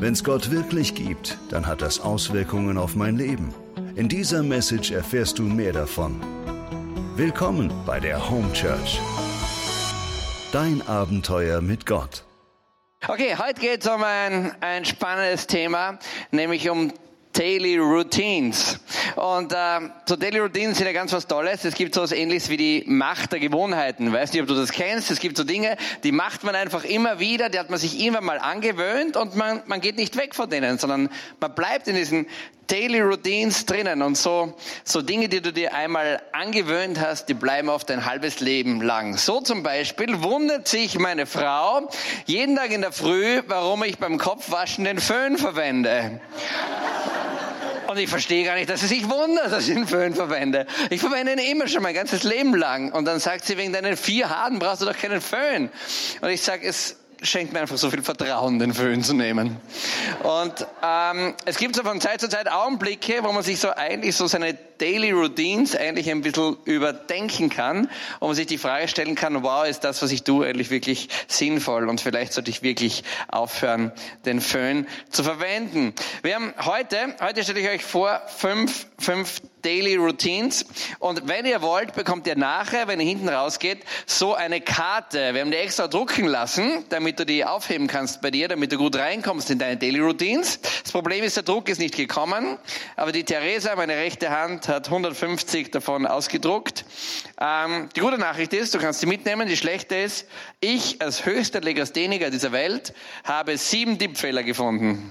Wenn's Gott wirklich gibt, dann hat das Auswirkungen auf mein Leben. In dieser Message erfährst du mehr davon. Willkommen bei der Home Church. Dein Abenteuer mit Gott. Okay, heute geht es um ein, ein spannendes Thema, nämlich um Daily Routines. Und äh, so Daily Routines sind ja ganz was Tolles. Es gibt so was ähnliches wie die Macht der Gewohnheiten. Weiß nicht, ob du das kennst. Es gibt so Dinge, die macht man einfach immer wieder, die hat man sich irgendwann mal angewöhnt und man, man geht nicht weg von denen, sondern man bleibt in diesen Daily Routines drinnen und so, so Dinge, die du dir einmal angewöhnt hast, die bleiben oft ein halbes Leben lang. So zum Beispiel wundert sich meine Frau jeden Tag in der Früh, warum ich beim Kopfwaschen den Föhn verwende. Und ich verstehe gar nicht, dass sie sich wundert, dass ich einen Föhn verwende. Ich verwende ihn immer schon mein ganzes Leben lang. Und dann sagt sie, wegen deinen vier Haaren brauchst du doch keinen Föhn. Und ich sage, es schenkt mir einfach so viel Vertrauen, den Föhn zu nehmen. Und ähm, es gibt so von Zeit zu Zeit Augenblicke, wo man sich so eigentlich so seine Daily Routines eigentlich ein bisschen überdenken kann und man sich die Frage stellen kann, wow, ist das, was ich tue, eigentlich wirklich sinnvoll und vielleicht sollte ich wirklich aufhören, den Föhn zu verwenden. Wir haben heute, heute stelle ich euch vor, fünf, fünf Daily Routines. Und wenn ihr wollt, bekommt ihr nachher, wenn ihr hinten rausgeht, so eine Karte. Wir haben die extra drucken lassen, damit du die aufheben kannst bei dir, damit du gut reinkommst in deine Daily Routines. Das Problem ist, der Druck ist nicht gekommen, aber die Theresa, meine rechte Hand, hat 150 davon ausgedruckt. Ähm, die gute Nachricht ist, du kannst sie mitnehmen. Die schlechte ist, ich als höchster Legastheniker dieser Welt habe sieben Tippfehler gefunden.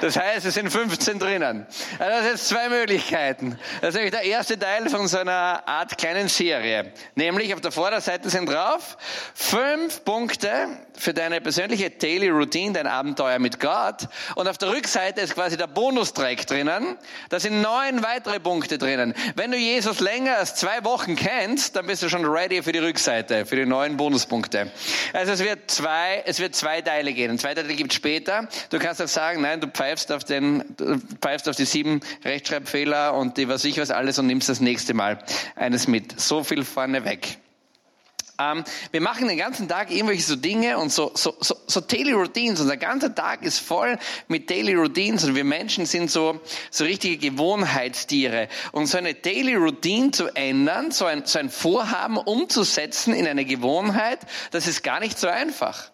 Das heißt, es sind 15 drinnen. Also das sind zwei Möglichkeiten. Das ist nämlich der erste Teil von so einer Art kleinen Serie. Nämlich auf der Vorderseite sind drauf fünf Punkte für deine persönliche Daily Routine, dein Abenteuer mit Gott. Und auf der Rückseite ist quasi der Bonustrack drinnen. Da sind neun weitere Punkte drinnen. Wenn du Jesus länger als zwei Wochen kennst, dann bist du schon ready für die Rückseite, für die neuen Bonuspunkte. Also es wird zwei, es wird zwei Teile gehen. Zwei Teile gibt es später. Du kannst auch sagen, nein, du pfeifst auf den, pfeifst auf die sieben Rechtschreibfehler und die was ich was alles und nimmst das nächste Mal eines mit. So viel vorne weg. Ähm, wir machen den ganzen Tag irgendwelche so Dinge und so, so, so, so Daily Routines. Unser ganzer Tag ist voll mit Daily Routines und wir Menschen sind so, so richtige Gewohnheitstiere. Und so eine Daily Routine zu ändern, so ein, so ein Vorhaben umzusetzen in eine Gewohnheit, das ist gar nicht so einfach.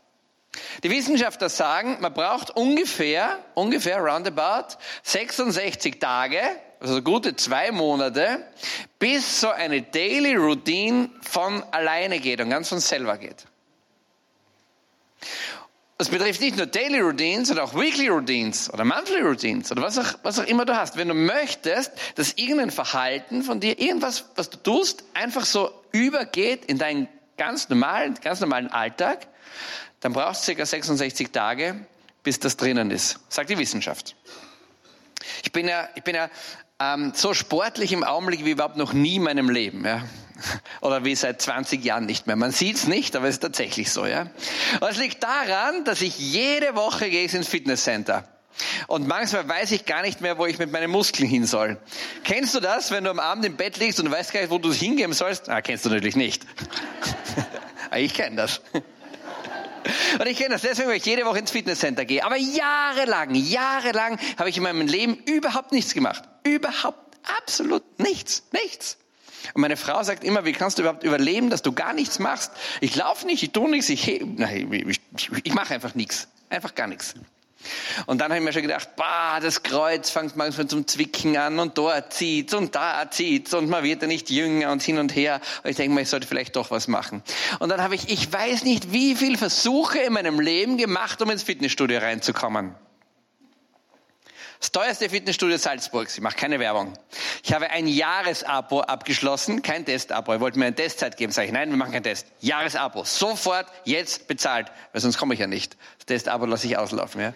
Die Wissenschaftler sagen, man braucht ungefähr, ungefähr roundabout 66 Tage, also gute zwei Monate, bis so eine Daily Routine von alleine geht und ganz von selber geht. Das betrifft nicht nur Daily Routines, sondern auch Weekly Routines oder Monthly Routines oder was auch, was auch immer du hast. Wenn du möchtest, dass irgendein Verhalten von dir, irgendwas, was du tust, einfach so übergeht in deinen ganz normalen, ganz normalen Alltag, dann brauchst du ca. 66 Tage, bis das drinnen ist, sagt die Wissenschaft. Ich bin ja, ich bin ja ähm, so sportlich im Augenblick wie überhaupt noch nie in meinem Leben. Ja? Oder wie seit 20 Jahren nicht mehr. Man sieht's nicht, aber es ist tatsächlich so. Ja? Und es liegt daran, dass ich jede Woche gehe ins Fitnesscenter. Und manchmal weiß ich gar nicht mehr, wo ich mit meinen Muskeln hin soll. Kennst du das, wenn du am Abend im Bett liegst und du weißt gar nicht, wo du hingeben sollst? Ah, kennst du natürlich nicht. ich kenne das. Und ich kenne das deswegen, weil ich jede Woche ins Fitnesscenter gehe. Aber jahrelang, jahrelang habe ich in meinem Leben überhaupt nichts gemacht. Überhaupt, absolut nichts, nichts. Und meine Frau sagt immer, wie kannst du überhaupt überleben, dass du gar nichts machst? Ich laufe nicht, ich tue nichts, ich, ich, ich, ich mache einfach nichts. Einfach gar nichts. Und dann habe ich mir schon gedacht, bah, das Kreuz fängt manchmal zum Zwicken an und dort zieht's und da zieht's und man wird ja nicht jünger und hin und her. Und ich denke mir, ich sollte vielleicht doch was machen. Und dann habe ich, ich weiß nicht, wie viel Versuche in meinem Leben gemacht, um ins Fitnessstudio reinzukommen. Das teuerste Fitnessstudio Salzburgs. Ich mache keine Werbung. Ich habe ein Jahresabo abgeschlossen, kein Testabo. Ich wollte mir eine Testzeit geben. Sag ich, nein, wir machen keinen Test. Jahresabo. Sofort, jetzt bezahlt. Weil sonst komme ich ja nicht. Das Testabo lasse ich auslaufen. Ja.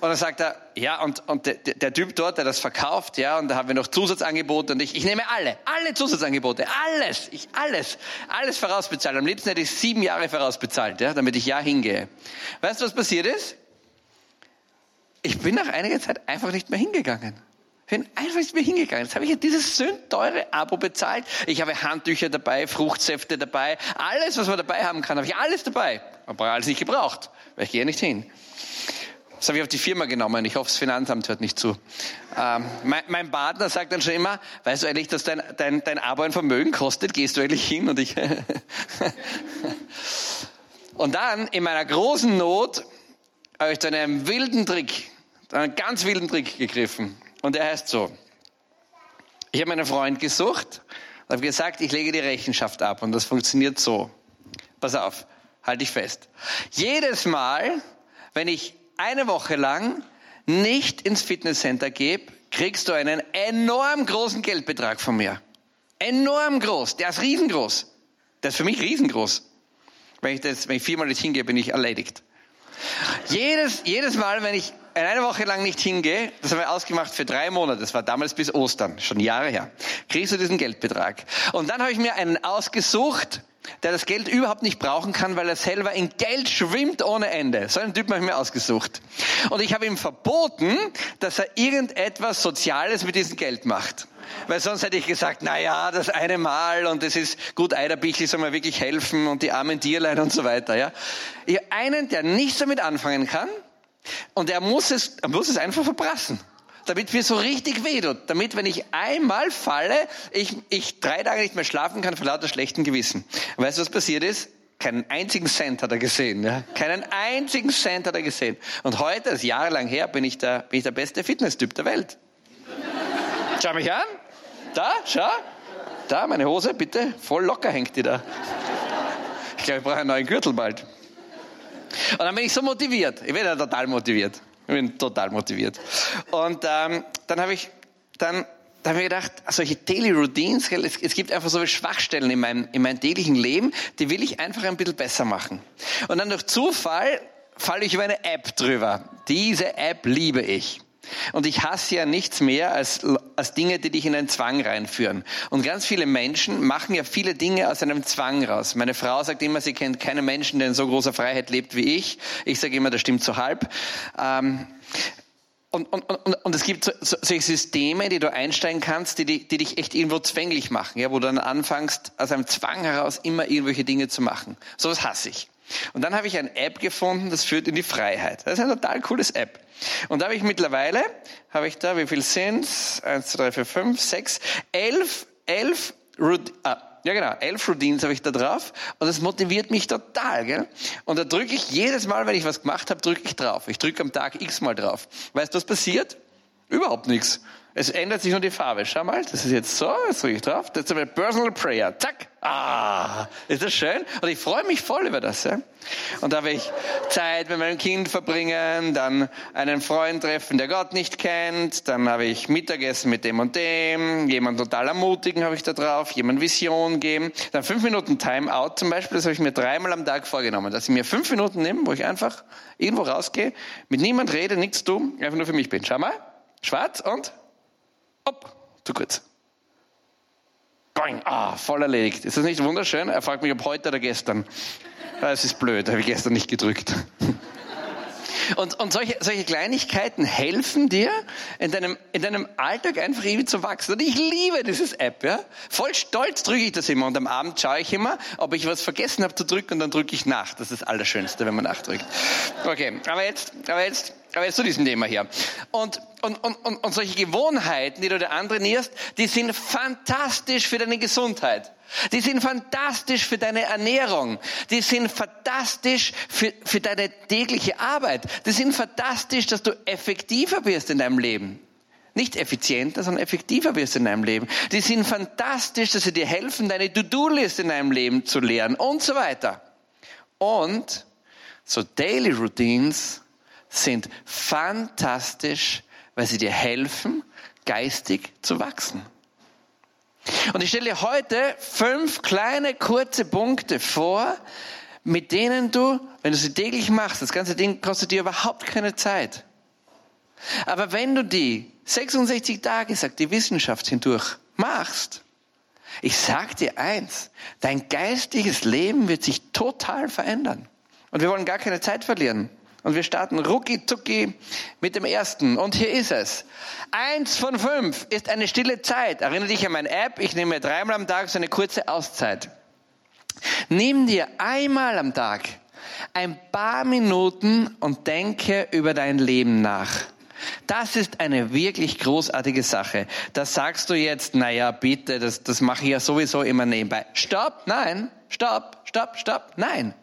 Und dann sagt er, ja, und, und der, der Typ dort, der das verkauft, ja, und da haben wir noch Zusatzangebote und ich, ich nehme alle, alle Zusatzangebote, alles, ich, alles, alles vorausbezahlt. Am liebsten hätte ich sieben Jahre vorausbezahlt, ja, damit ich ja hingehe. Weißt du, was passiert ist? Ich bin nach einiger Zeit einfach nicht mehr hingegangen. Ich bin einfach nicht mehr hingegangen. Jetzt habe ich ja dieses sündteure Abo bezahlt. Ich habe Handtücher dabei, Fruchtsäfte dabei, alles, was man dabei haben kann, habe ich alles dabei. Aber alles nicht gebraucht, weil ich gehe nicht hin. Das habe ich auf die Firma genommen. Ich hoffe, das Finanzamt hört nicht zu. Ähm, mein, mein, Partner sagt dann schon immer, weißt du eigentlich, dass dein, dein, dein Abo ein Vermögen kostet? Gehst du eigentlich hin? Und ich... und dann, in meiner großen Not, habe ich zu einem wilden Trick, einen ganz wilden Trick gegriffen. Und der heißt so. Ich habe meinen Freund gesucht und habe gesagt, ich lege die Rechenschaft ab. Und das funktioniert so. Pass auf, halte dich fest. Jedes Mal, wenn ich eine Woche lang nicht ins Fitnesscenter gebe, kriegst du einen enorm großen Geldbetrag von mir. Enorm groß. Der ist riesengroß. Der ist für mich riesengroß. Wenn ich, das, wenn ich viermal nicht hingehe, bin ich erledigt. Jedes, jedes Mal, wenn ich eine Woche lang nicht hingehe, das haben wir ausgemacht für drei Monate, das war damals bis Ostern, schon Jahre her, kriegst du diesen Geldbetrag. Und dann habe ich mir einen ausgesucht, der das Geld überhaupt nicht brauchen kann, weil er selber in Geld schwimmt ohne Ende. So einen Typ habe ich mir ausgesucht. Und ich habe ihm verboten, dass er irgendetwas Soziales mit diesem Geld macht. Weil sonst hätte ich gesagt, na ja, das eine Mal und das ist gut, Eiderbichl soll mir wirklich helfen und die armen Tierlein und so weiter, ja. Ich, einen, der nichts damit anfangen kann und er muss es, er muss es einfach verprassen damit mir so richtig wehtut. Damit, wenn ich einmal falle, ich, ich drei Tage nicht mehr schlafen kann vor lauter schlechten Gewissen. weißt du, was passiert ist? Keinen einzigen Cent hat er gesehen. Ja? Keinen einzigen Cent hat er gesehen. Und heute, das ist jahrelang her, bin ich der, bin ich der beste Fitnesstyp der Welt. Schau mich an. Da, schau. Da, meine Hose, bitte. Voll locker hängt die da. Ich glaube, ich brauche einen neuen Gürtel bald. Und dann bin ich so motiviert. Ich bin ja total motiviert. Ich bin total motiviert. Und ähm, dann habe ich dann da habe ich gedacht, solche Daily Routines, es, es gibt einfach so viele Schwachstellen in meinem, in meinem täglichen Leben, die will ich einfach ein bisschen besser machen. Und dann durch Zufall falle ich über eine App drüber. Diese App liebe ich. Und ich hasse ja nichts mehr als, als Dinge, die dich in einen Zwang reinführen. Und ganz viele Menschen machen ja viele Dinge aus einem Zwang raus. Meine Frau sagt immer, sie kennt keinen Menschen, der in so großer Freiheit lebt wie ich. Ich sage immer, das stimmt so halb. Ähm, und, und, und, und es gibt so, so, solche Systeme, die du einsteigen kannst, die, die, die dich echt irgendwo zwänglich machen, ja, wo du dann anfängst, aus einem Zwang heraus immer irgendwelche Dinge zu machen. So was hasse ich. Und dann habe ich eine App gefunden, das führt in die Freiheit. Das ist eine total cooles App. Und da habe ich mittlerweile, habe ich da, wie viel sind's? Eins, zwei, drei, vier, fünf, sechs, elf, elf, ah, ja genau, elf Routines habe ich da drauf und das motiviert mich total. Gell? Und da drücke ich jedes Mal, wenn ich was gemacht habe, drücke ich drauf. Ich drücke am Tag x mal drauf. Weißt du, was passiert? Überhaupt nichts. Es ändert sich nur die Farbe. Schau mal, das ist jetzt so, jetzt drücke ich drauf. Das ist ein Personal Prayer. Zack. Ah, ist das schön? Und ich freue mich voll über das. Ja? Und da habe ich Zeit mit meinem Kind verbringen, dann einen Freund treffen, der Gott nicht kennt, dann habe ich Mittagessen mit dem und dem, jemand total ermutigen habe ich da drauf, jemand Vision geben, dann fünf Minuten Timeout zum Beispiel, das habe ich mir dreimal am Tag vorgenommen, dass ich mir fünf Minuten nehme, wo ich einfach irgendwo rausgehe, mit niemand rede, nichts tue, einfach nur für mich bin. Schau mal, schwarz und Hopp, zu kurz. Boing, ah, voll erledigt. Ist das nicht wunderschön? Er fragt mich, ob heute oder gestern. Das ist blöd, habe ich gestern nicht gedrückt. Und, und solche, solche Kleinigkeiten helfen dir, in deinem, in deinem Alltag einfach irgendwie zu wachsen. Und ich liebe dieses App. Ja? Voll stolz drücke ich das immer. Und am Abend schaue ich immer, ob ich was vergessen habe zu drücken und dann drücke ich nach. Das ist das Allerschönste, wenn man nachdrückt. Okay, aber jetzt, aber jetzt, aber jetzt zu diesem Thema hier. Und, und, und, und, und solche Gewohnheiten, die du dir antrainierst, die sind fantastisch für deine Gesundheit. Die sind fantastisch für deine Ernährung. Die sind fantastisch für, für deine tägliche Arbeit. Die sind fantastisch, dass du effektiver wirst in deinem Leben. Nicht effizienter, sondern effektiver wirst in deinem Leben. Die sind fantastisch, dass sie dir helfen, deine To-Do-List in deinem Leben zu lernen und so weiter. Und so Daily Routines sind fantastisch, weil sie dir helfen, geistig zu wachsen. Und ich stelle dir heute fünf kleine, kurze Punkte vor, mit denen du, wenn du sie täglich machst, das ganze Ding kostet dir überhaupt keine Zeit. Aber wenn du die 66 Tage, sagt die Wissenschaft hindurch, machst, ich sag dir eins, dein geistiges Leben wird sich total verändern. Und wir wollen gar keine Zeit verlieren. Und wir starten rucki zucki mit dem ersten. Und hier ist es. Eins von fünf ist eine stille Zeit. Erinnere dich an meine App. Ich nehme dreimal am Tag so eine kurze Auszeit. Nimm dir einmal am Tag ein paar Minuten und denke über dein Leben nach. Das ist eine wirklich großartige Sache. Da sagst du jetzt, naja, bitte, das, das mache ich ja sowieso immer nebenbei. Stopp, nein, stopp, stopp, stopp, nein.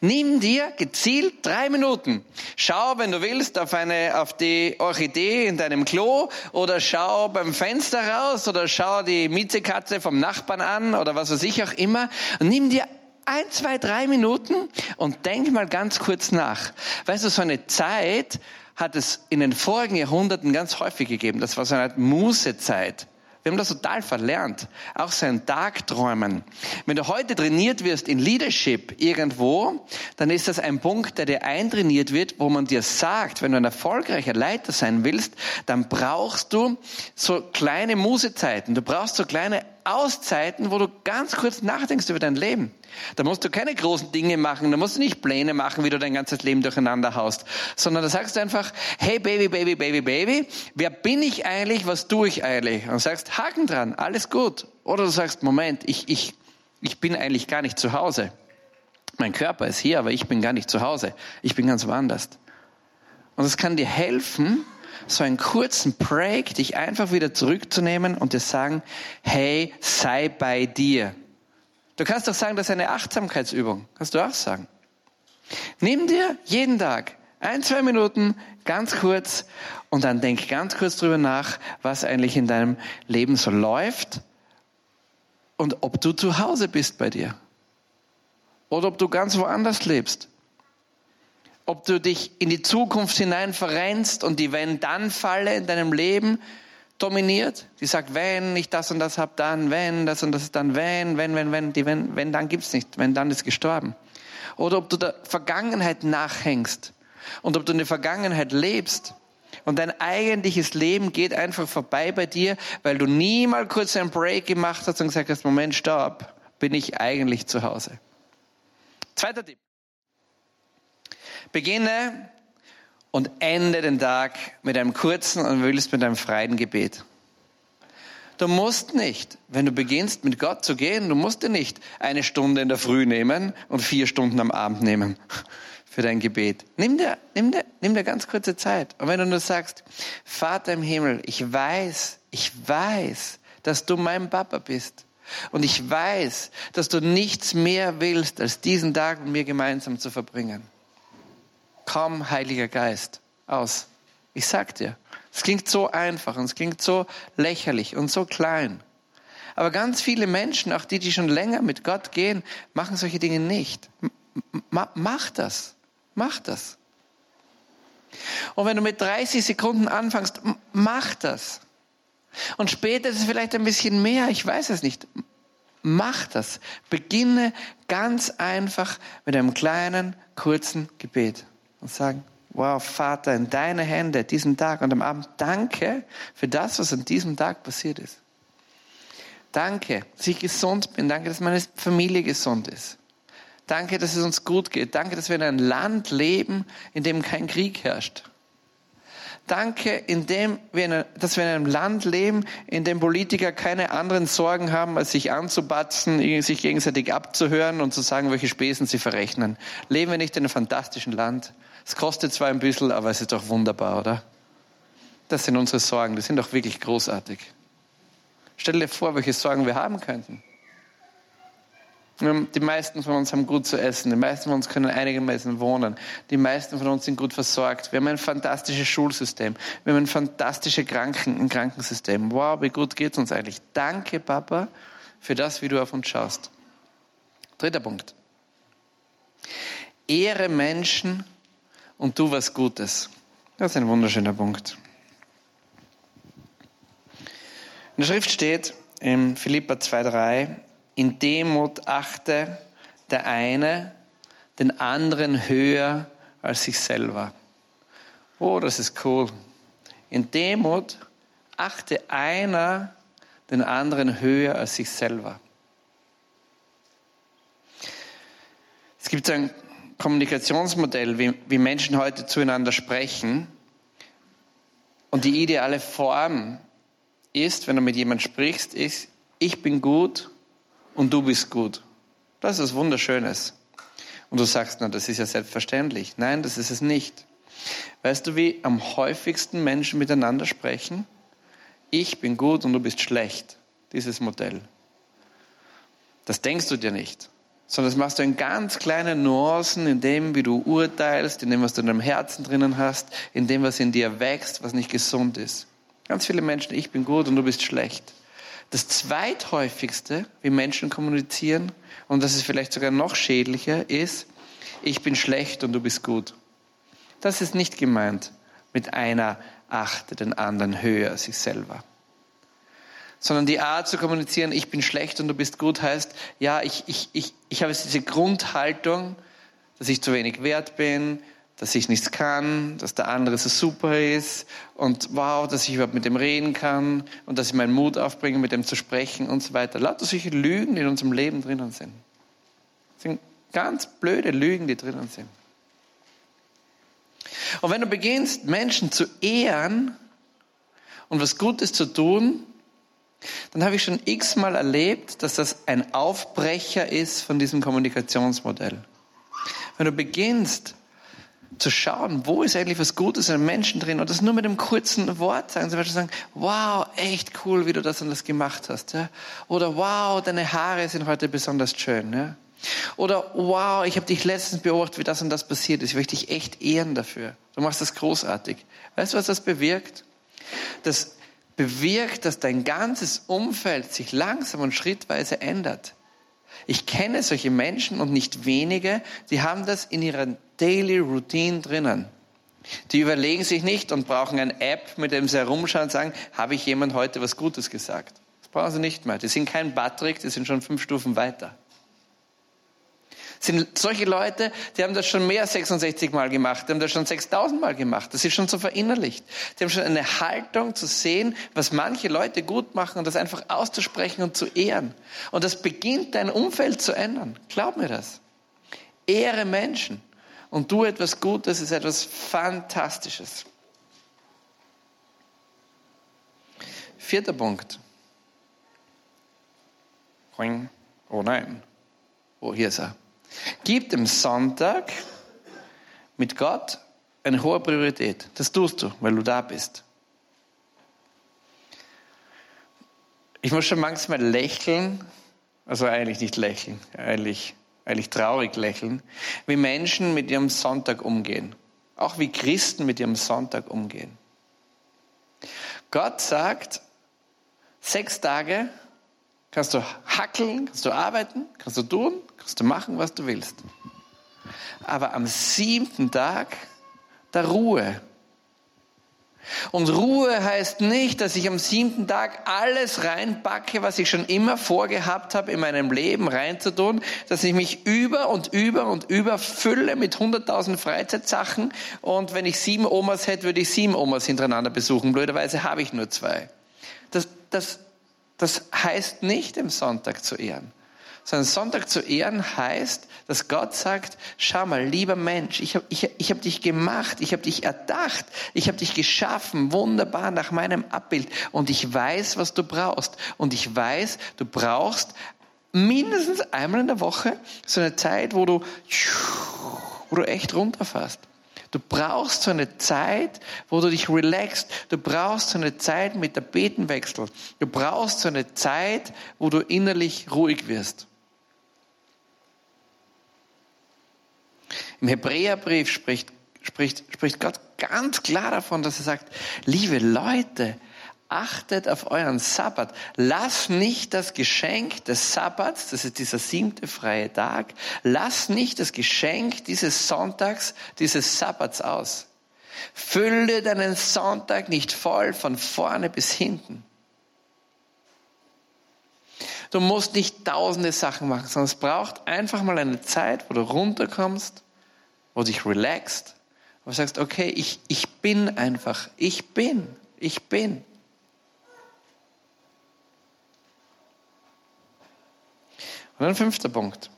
Nimm dir gezielt drei Minuten. Schau, wenn du willst, auf eine, auf die Orchidee in deinem Klo oder schau beim Fenster raus oder schau die Miezekatze vom Nachbarn an oder was weiß ich auch immer. Und nimm dir ein, zwei, drei Minuten und denk mal ganz kurz nach. Weißt du, so eine Zeit, hat es in den vorigen Jahrhunderten ganz häufig gegeben. Das war so eine Art Mußezeit. Wir haben das total verlernt. Auch sein Tagträumen. Wenn du heute trainiert wirst in Leadership irgendwo, dann ist das ein Punkt, der dir eintrainiert wird, wo man dir sagt, wenn du ein erfolgreicher Leiter sein willst, dann brauchst du so kleine Musezeiten. Du brauchst so kleine Auszeiten, wo du ganz kurz nachdenkst über dein Leben. Da musst du keine großen Dinge machen, da musst du nicht Pläne machen, wie du dein ganzes Leben durcheinander haust, sondern da sagst du einfach, hey Baby, Baby, Baby, Baby, wer bin ich eigentlich, was tue ich eigentlich? Und sagst, Haken dran, alles gut. Oder du sagst, Moment, ich, ich, ich bin eigentlich gar nicht zu Hause. Mein Körper ist hier, aber ich bin gar nicht zu Hause. Ich bin ganz woanders. Und es kann dir helfen, so einen kurzen Break, dich einfach wieder zurückzunehmen und dir sagen, hey, sei bei dir. Du kannst doch sagen, das ist eine Achtsamkeitsübung. Kannst du auch sagen. Nimm dir jeden Tag ein, zwei Minuten, ganz kurz, und dann denk ganz kurz drüber nach, was eigentlich in deinem Leben so läuft und ob du zu Hause bist bei dir. Oder ob du ganz woanders lebst ob du dich in die Zukunft hinein verrennst und die Wenn-Dann-Falle in deinem Leben dominiert. Die sagt, wenn ich das und das hab, dann, wenn, das und das dann, wenn, wenn, wenn, wenn, die wenn, wenn, dann gibt's nicht, wenn, dann ist gestorben. Oder ob du der Vergangenheit nachhängst und ob du in der Vergangenheit lebst und dein eigentliches Leben geht einfach vorbei bei dir, weil du nie mal kurz einen Break gemacht hast und gesagt hast, Moment, stopp, bin ich eigentlich zu Hause. Zweiter Tipp. Beginne und ende den Tag mit einem kurzen und willst mit einem freien Gebet. Du musst nicht, wenn du beginnst mit Gott zu gehen, du musst dir nicht eine Stunde in der Früh nehmen und vier Stunden am Abend nehmen für dein Gebet. Nimm dir, nimm dir, nimm dir ganz kurze Zeit. Und wenn du nur sagst, Vater im Himmel, ich weiß, ich weiß, dass du mein Papa bist. Und ich weiß, dass du nichts mehr willst, als diesen Tag mit mir gemeinsam zu verbringen komm, Heiliger Geist, aus. Ich sag dir, es klingt so einfach und es klingt so lächerlich und so klein. Aber ganz viele Menschen, auch die, die schon länger mit Gott gehen, machen solche Dinge nicht. M mach das. Mach das. Und wenn du mit 30 Sekunden anfängst, mach das. Und später ist es vielleicht ein bisschen mehr, ich weiß es nicht. Mach das. Beginne ganz einfach mit einem kleinen, kurzen Gebet und sagen, wow, Vater, in deine Hände diesen Tag und am Abend danke für das, was an diesem Tag passiert ist. Danke, dass ich gesund bin. Danke, dass meine Familie gesund ist. Danke, dass es uns gut geht. Danke, dass wir in einem Land leben, in dem kein Krieg herrscht. Danke, indem wir, dass wir in einem Land leben, in dem Politiker keine anderen Sorgen haben, als sich anzubatzen, sich gegenseitig abzuhören und zu sagen, welche Spesen sie verrechnen. Leben wir nicht in einem fantastischen Land? Es kostet zwar ein bisschen, aber es ist doch wunderbar, oder? Das sind unsere Sorgen, die sind doch wirklich großartig. Stell dir vor, welche Sorgen wir haben könnten. Die meisten von uns haben gut zu essen. Die meisten von uns können einigermaßen wohnen. Die meisten von uns sind gut versorgt. Wir haben ein fantastisches Schulsystem. Wir haben ein fantastisches Kranken, ein Krankensystem. Wow, wie gut geht es uns eigentlich? Danke, Papa, für das, wie du auf uns schaust. Dritter Punkt. Ehre Menschen und tu was Gutes. Das ist ein wunderschöner Punkt. In der Schrift steht, in Philippa 2,3, in Demut achte der eine den anderen höher als sich selber. Oh, das ist cool. In Demut achte einer den anderen höher als sich selber. Es gibt so ein Kommunikationsmodell, wie, wie Menschen heute zueinander sprechen. Und die ideale Form ist, wenn du mit jemandem sprichst, ist, ich bin gut und du bist gut. Das ist was Wunderschönes. Und du sagst, na, das ist ja selbstverständlich. Nein, das ist es nicht. Weißt du, wie am häufigsten Menschen miteinander sprechen? Ich bin gut und du bist schlecht. Dieses Modell. Das denkst du dir nicht, sondern das machst du in ganz kleinen Nuancen, in dem, wie du urteilst, in dem, was du in deinem Herzen drinnen hast, in dem, was in dir wächst, was nicht gesund ist. Ganz viele Menschen, ich bin gut und du bist schlecht. Das zweithäufigste, wie Menschen kommunizieren, und das ist vielleicht sogar noch schädlicher, ist, ich bin schlecht und du bist gut. Das ist nicht gemeint mit einer achte den anderen höher sich selber. Sondern die Art zu kommunizieren, ich bin schlecht und du bist gut, heißt, ja, ich, ich, ich, ich habe diese Grundhaltung, dass ich zu wenig wert bin, dass ich nichts kann, dass der andere so super ist und wow, dass ich überhaupt mit dem reden kann und dass ich meinen Mut aufbringe, mit dem zu sprechen und so weiter. Lauter solche Lügen, die in unserem Leben drinnen sind. Das sind ganz blöde Lügen, die drinnen sind. Und wenn du beginnst, Menschen zu ehren und was Gutes zu tun, dann habe ich schon x-mal erlebt, dass das ein Aufbrecher ist von diesem Kommunikationsmodell. Wenn du beginnst, zu schauen, wo ist eigentlich was Gutes in Menschen drin und das nur mit einem kurzen Wort sagen. Zum Beispiel sagen, wow, echt cool, wie du das und das gemacht hast. Ja? Oder wow, deine Haare sind heute besonders schön. Ja? Oder wow, ich habe dich letztens beobachtet, wie das und das passiert ist. Ich möchte dich echt ehren dafür. Du machst das großartig. Weißt du, was das bewirkt? Das bewirkt, dass dein ganzes Umfeld sich langsam und schrittweise ändert. Ich kenne solche Menschen und nicht wenige, die haben das in ihrer Daily Routine drinnen. Die überlegen sich nicht und brauchen eine App, mit dem sie herumschauen und sagen, habe ich jemand heute was Gutes gesagt? Das brauchen sie nicht mehr. Die sind kein Patrick, die sind schon fünf Stufen weiter sind solche Leute, die haben das schon mehr als 66 Mal gemacht, die haben das schon 6000 Mal gemacht. Das ist schon so verinnerlicht. Die haben schon eine Haltung zu sehen, was manche Leute gut machen und das einfach auszusprechen und zu ehren. Und das beginnt dein Umfeld zu ändern. Glaub mir das. Ehre Menschen und tu etwas Gutes ist etwas Fantastisches. Vierter Punkt. Oh nein. Oh, hier ist er. Gib dem Sonntag mit Gott eine hohe Priorität. Das tust du, weil du da bist. Ich muss schon manchmal lächeln, also eigentlich nicht lächeln, eigentlich, eigentlich traurig lächeln, wie Menschen mit ihrem Sonntag umgehen. Auch wie Christen mit ihrem Sonntag umgehen. Gott sagt, sechs Tage kannst du hackeln, kannst du arbeiten, kannst du tun, kannst du machen, was du willst. Aber am siebten Tag der Ruhe. Und Ruhe heißt nicht, dass ich am siebten Tag alles reinpacke, was ich schon immer vorgehabt habe, in meinem Leben reinzutun, dass ich mich über und über und über fülle mit hunderttausend Freizeitsachen und wenn ich sieben Omas hätte, würde ich sieben Omas hintereinander besuchen. Blöderweise habe ich nur zwei. Das, das, das heißt nicht, den Sonntag zu ehren. Sondern Sonntag zu ehren heißt, dass Gott sagt, schau mal, lieber Mensch, ich habe ich, ich hab dich gemacht, ich habe dich erdacht, ich habe dich geschaffen, wunderbar nach meinem Abbild. Und ich weiß, was du brauchst. Und ich weiß, du brauchst mindestens einmal in der Woche so eine Zeit, wo du, wo du echt runterfährst. Du brauchst so eine Zeit, wo du dich relaxst. Du brauchst so eine Zeit mit der Betenwechsel. Du brauchst so eine Zeit, wo du innerlich ruhig wirst. Im Hebräerbrief spricht, spricht, spricht Gott ganz klar davon, dass er sagt, liebe Leute, achtet auf euren Sabbat. Lass nicht das Geschenk des Sabbats, das ist dieser siebte freie Tag, lass nicht das Geschenk dieses Sonntags, dieses Sabbats aus. Fülle deinen Sonntag nicht voll von vorne bis hinten. Du musst nicht tausende Sachen machen, sondern es braucht einfach mal eine Zeit, wo du runterkommst, wo du dich relaxst, wo du sagst, okay, ich, ich bin einfach, ich bin, ich bin. Und ein fünfter Punkt.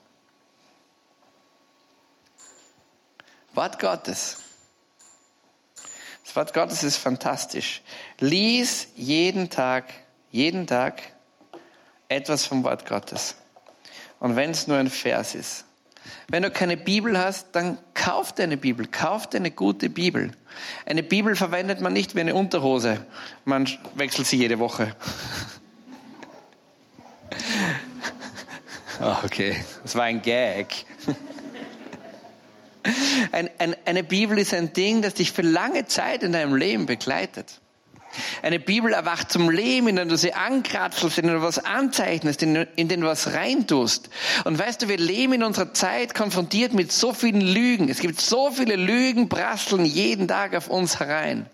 Wort Gottes. Das Wort Gottes ist fantastisch. Lies jeden Tag, jeden Tag etwas vom Wort Gottes. Und wenn es nur ein Vers ist. Wenn du keine Bibel hast, dann kauf dir eine Bibel, kauf dir eine gute Bibel. Eine Bibel verwendet man nicht wie eine Unterhose. Man wechselt sie jede Woche. Oh, okay, das war ein Gag. Ein, ein, eine Bibel ist ein Ding, das dich für lange Zeit in deinem Leben begleitet. Eine Bibel erwacht zum Leben, indem du sie ankratzelst, indem du was anzeichnest, indem du was reintust. Und weißt du, wir leben in unserer Zeit konfrontiert mit so vielen Lügen. Es gibt so viele Lügen, prasseln jeden Tag auf uns herein.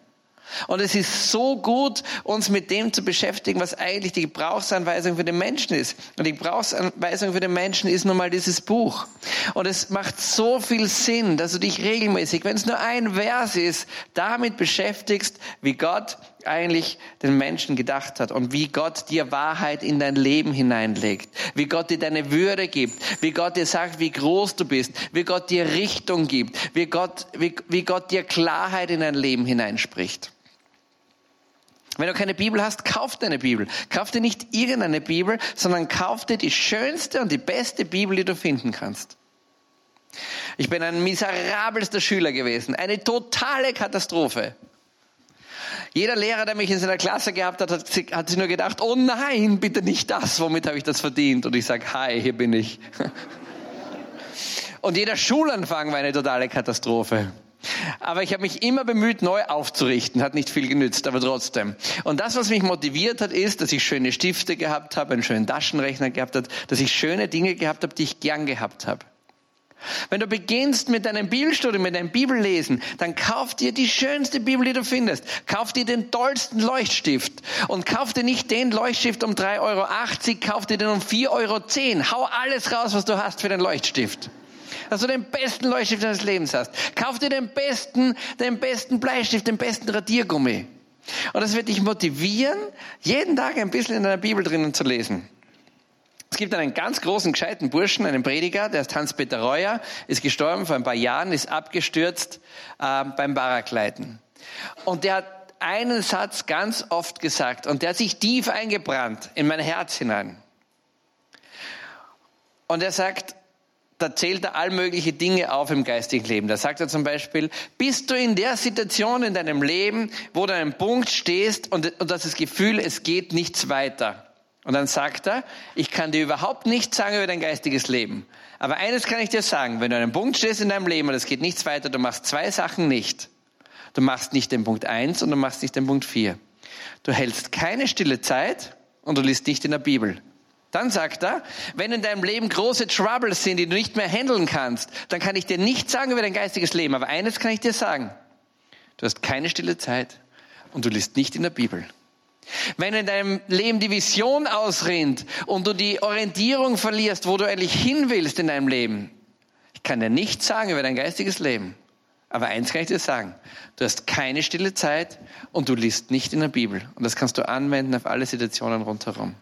Und es ist so gut, uns mit dem zu beschäftigen, was eigentlich die Gebrauchsanweisung für den Menschen ist. Und die Gebrauchsanweisung für den Menschen ist nun mal dieses Buch. Und es macht so viel Sinn, dass du dich regelmäßig, wenn es nur ein Vers ist, damit beschäftigst, wie Gott eigentlich den Menschen gedacht hat und wie Gott dir Wahrheit in dein Leben hineinlegt, wie Gott dir deine Würde gibt, wie Gott dir sagt, wie groß du bist, wie Gott dir Richtung gibt, wie Gott, wie, wie Gott dir Klarheit in dein Leben hineinspricht. Wenn du keine Bibel hast, kauf dir eine Bibel. Kauf dir nicht irgendeine Bibel, sondern kauf dir die schönste und die beste Bibel, die du finden kannst. Ich bin ein miserabelster Schüler gewesen. Eine totale Katastrophe. Jeder Lehrer, der mich in seiner Klasse gehabt hat, hat, sich nur gedacht, oh nein, bitte nicht das, womit habe ich das verdient? Und ich sage, hi, hier bin ich. Und jeder Schulanfang war eine totale Katastrophe. Aber ich habe mich immer bemüht, neu aufzurichten. Hat nicht viel genützt, aber trotzdem. Und das, was mich motiviert hat, ist, dass ich schöne Stifte gehabt habe, einen schönen Taschenrechner gehabt habe, dass ich schöne Dinge gehabt habe, die ich gern gehabt habe. Wenn du beginnst mit deinem Bibelstudium, mit deinem Bibellesen, dann kauf dir die schönste Bibel, die du findest. Kauf dir den tollsten Leuchtstift. Und kauf dir nicht den Leuchtstift um 3,80 Euro, kauf dir den um 4,10 Euro. Hau alles raus, was du hast für den Leuchtstift dass du den besten Leuchtstift deines Lebens hast. Kauf dir den besten, den besten Bleistift, den besten Radiergummi. Und das wird dich motivieren, jeden Tag ein bisschen in deiner Bibel drinnen zu lesen. Es gibt einen ganz großen, gescheiten Burschen, einen Prediger, der ist Hans-Peter Reuer, ist gestorben vor ein paar Jahren, ist abgestürzt äh, beim Paragleiten. Und der hat einen Satz ganz oft gesagt und der hat sich tief eingebrannt in mein Herz hinein. Und er sagt, da zählt er all mögliche Dinge auf im geistigen Leben. Da sagt er zum Beispiel, bist du in der Situation in deinem Leben, wo du an einem Punkt stehst und, und das, das Gefühl, es geht nichts weiter. Und dann sagt er, ich kann dir überhaupt nichts sagen über dein geistiges Leben. Aber eines kann ich dir sagen, wenn du an einem Punkt stehst in deinem Leben und es geht nichts weiter, du machst zwei Sachen nicht. Du machst nicht den Punkt eins und du machst nicht den Punkt vier. Du hältst keine stille Zeit und du liest nicht in der Bibel. Dann sagt er, wenn in deinem Leben große Troubles sind, die du nicht mehr handeln kannst, dann kann ich dir nichts sagen über dein geistiges Leben. Aber eines kann ich dir sagen. Du hast keine stille Zeit und du liest nicht in der Bibel. Wenn in deinem Leben die Vision ausrinnt und du die Orientierung verlierst, wo du eigentlich hin willst in deinem Leben, ich kann dir nichts sagen über dein geistiges Leben. Aber eins kann ich dir sagen. Du hast keine stille Zeit und du liest nicht in der Bibel. Und das kannst du anwenden auf alle Situationen rundherum.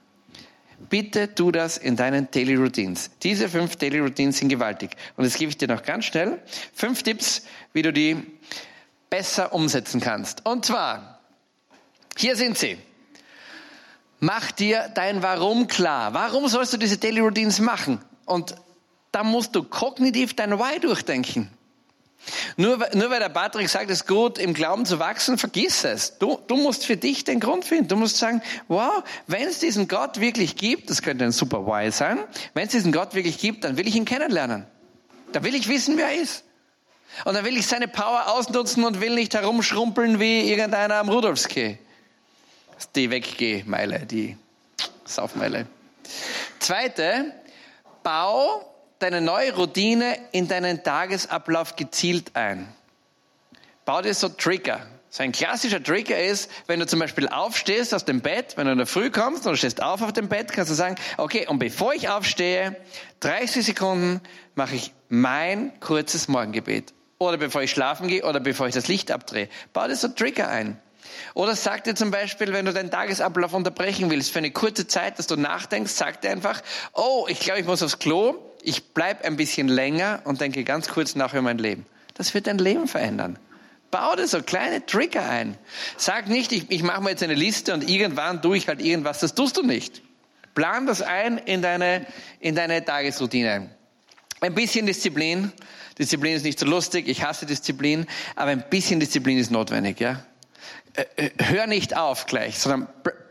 Bitte tu das in deinen Daily Routines. Diese fünf Daily Routines sind gewaltig. Und jetzt gebe ich dir noch ganz schnell fünf Tipps, wie du die besser umsetzen kannst. Und zwar, hier sind sie. Mach dir dein Warum klar. Warum sollst du diese Daily Routines machen? Und da musst du kognitiv dein Why durchdenken. Nur, nur weil der Patrick sagt, es ist gut, im Glauben zu wachsen, vergiss es. Du, du musst für dich den Grund finden. Du musst sagen, wow, wenn es diesen Gott wirklich gibt, das könnte ein super Why sein, wenn es diesen Gott wirklich gibt, dann will ich ihn kennenlernen. Da will ich wissen, wer er ist. Und dann will ich seine Power ausnutzen und will nicht herumschrumpeln wie irgendeiner am Rudolfski. Die Weggeh-Meile, die Saufmeile. Zweite, bau deine neue Routine in deinen Tagesablauf gezielt ein. Bau dir so Trigger. So ein klassischer Trigger ist, wenn du zum Beispiel aufstehst aus dem Bett, wenn du in der Früh kommst und du stehst auf auf dem Bett, kannst du sagen, okay, und bevor ich aufstehe, 30 Sekunden mache ich mein kurzes Morgengebet. Oder bevor ich schlafen gehe oder bevor ich das Licht abdrehe. Bau dir so Trigger ein. Oder sag dir zum Beispiel, wenn du deinen Tagesablauf unterbrechen willst, für eine kurze Zeit, dass du nachdenkst, sag dir einfach, oh, ich glaube, ich muss aufs Klo, ich bleib ein bisschen länger und denke ganz kurz nach über mein Leben. Das wird dein Leben verändern. Bau dir so kleine Trigger ein. Sag nicht, ich, ich mache mir jetzt eine Liste und irgendwann tue ich halt irgendwas. Das tust du nicht. Plan das ein in deine, in deine Tagesroutine. Ein bisschen Disziplin. Disziplin ist nicht so lustig. Ich hasse Disziplin. Aber ein bisschen Disziplin ist notwendig, ja. Äh, äh, hör nicht auf gleich, sondern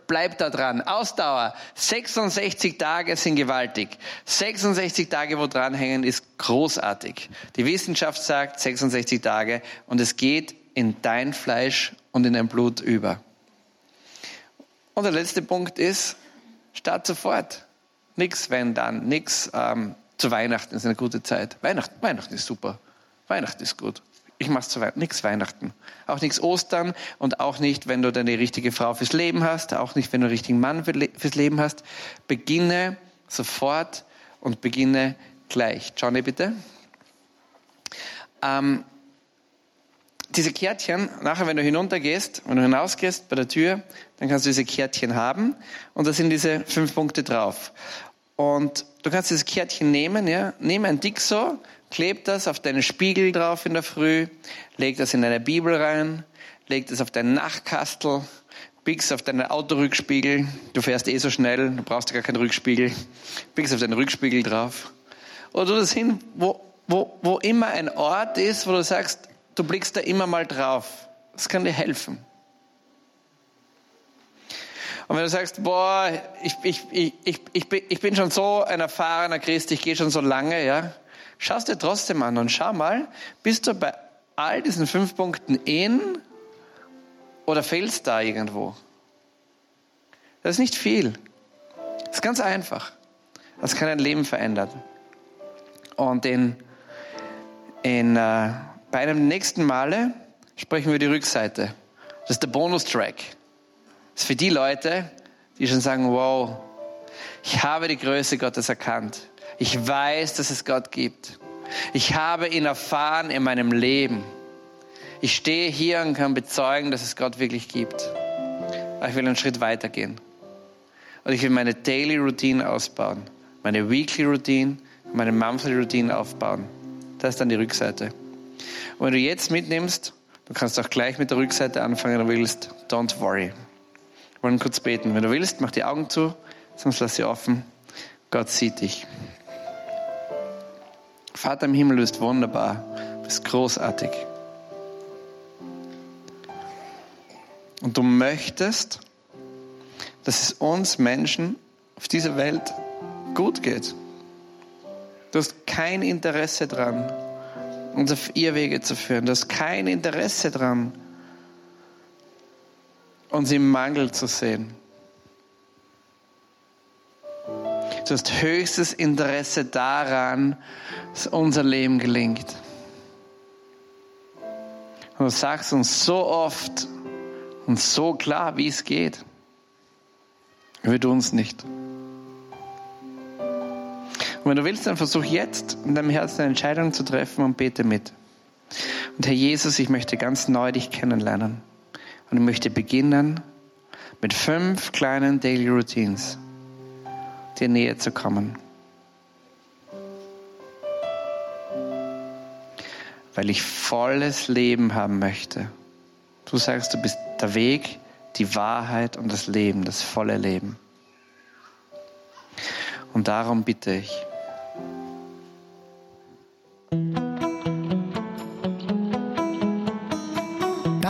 bleib da dran. Ausdauer. 66 Tage sind gewaltig. 66 Tage, wo dranhängen, ist großartig. Die Wissenschaft sagt 66 Tage und es geht in dein Fleisch und in dein Blut über. Und der letzte Punkt ist, start sofort. Nix wenn dann, nix ähm, zu Weihnachten ist eine gute Zeit. Weihnachten, Weihnachten ist super. Weihnachten ist gut. Ich Weihnachten, nichts Weihnachten. Auch nichts Ostern und auch nicht, wenn du deine richtige Frau fürs Leben hast, auch nicht, wenn du einen richtigen Mann fürs Leben hast. Beginne sofort und beginne gleich. Johnny, bitte. Ähm, diese Kärtchen, nachher, wenn du hinuntergehst, wenn du hinausgehst bei der Tür, dann kannst du diese Kärtchen haben und da sind diese fünf Punkte drauf. Und du kannst dieses Kärtchen nehmen, ja, nimm ein Dixo, kleb das auf deinen Spiegel drauf in der Früh, leg das in deine Bibel rein, leg das auf deinen Nachtkastel, biegst auf deinen Autorückspiegel, du fährst eh so schnell, du brauchst gar keinen Rückspiegel, biegst auf deinen Rückspiegel drauf. Oder du das hin, wo, wo, wo immer ein Ort ist, wo du sagst, du blickst da immer mal drauf. Das kann dir helfen. Und wenn du sagst, boah, ich, ich, ich, ich, ich, bin, ich bin schon so ein erfahrener Christ, ich gehe schon so lange, ja, schau es dir trotzdem an und schau mal, bist du bei all diesen fünf Punkten in oder fehlst da irgendwo? Das ist nicht viel. Das ist ganz einfach. Das kann dein Leben verändern. Und in, in, äh, bei einem nächsten Male sprechen wir die Rückseite. Das ist der Bonustrack. Das ist für die Leute, die schon sagen, wow, ich habe die Größe Gottes erkannt. Ich weiß, dass es Gott gibt. Ich habe ihn erfahren in meinem Leben. Ich stehe hier und kann bezeugen, dass es Gott wirklich gibt. Aber ich will einen Schritt weiter gehen. Und ich will meine Daily Routine ausbauen, meine Weekly Routine, meine Monthly Routine aufbauen. Das ist dann die Rückseite. Und wenn du jetzt mitnimmst, du kannst auch gleich mit der Rückseite anfangen, wenn du willst, don't worry. Wir wollen kurz beten. Wenn du willst, mach die Augen zu, sonst lass sie offen. Gott sieht dich. Vater im Himmel, du bist wunderbar, du bist großartig. Und du möchtest, dass es uns Menschen auf dieser Welt gut geht. Du hast kein Interesse daran, uns auf Irrwege zu führen. Du hast kein Interesse daran, uns im Mangel zu sehen. Du hast höchstes Interesse daran, dass unser Leben gelingt. Und du sagst uns so oft und so klar, wie es geht. Wir tun es nicht. Und wenn du willst, dann versuch jetzt in deinem Herzen eine Entscheidung zu treffen und bete mit. Und Herr Jesus, ich möchte ganz neu dich kennenlernen. Und ich möchte beginnen mit fünf kleinen Daily Routines dir näher zu kommen. Weil ich volles Leben haben möchte. Du sagst, du bist der Weg, die Wahrheit und das Leben, das volle Leben. Und darum bitte ich.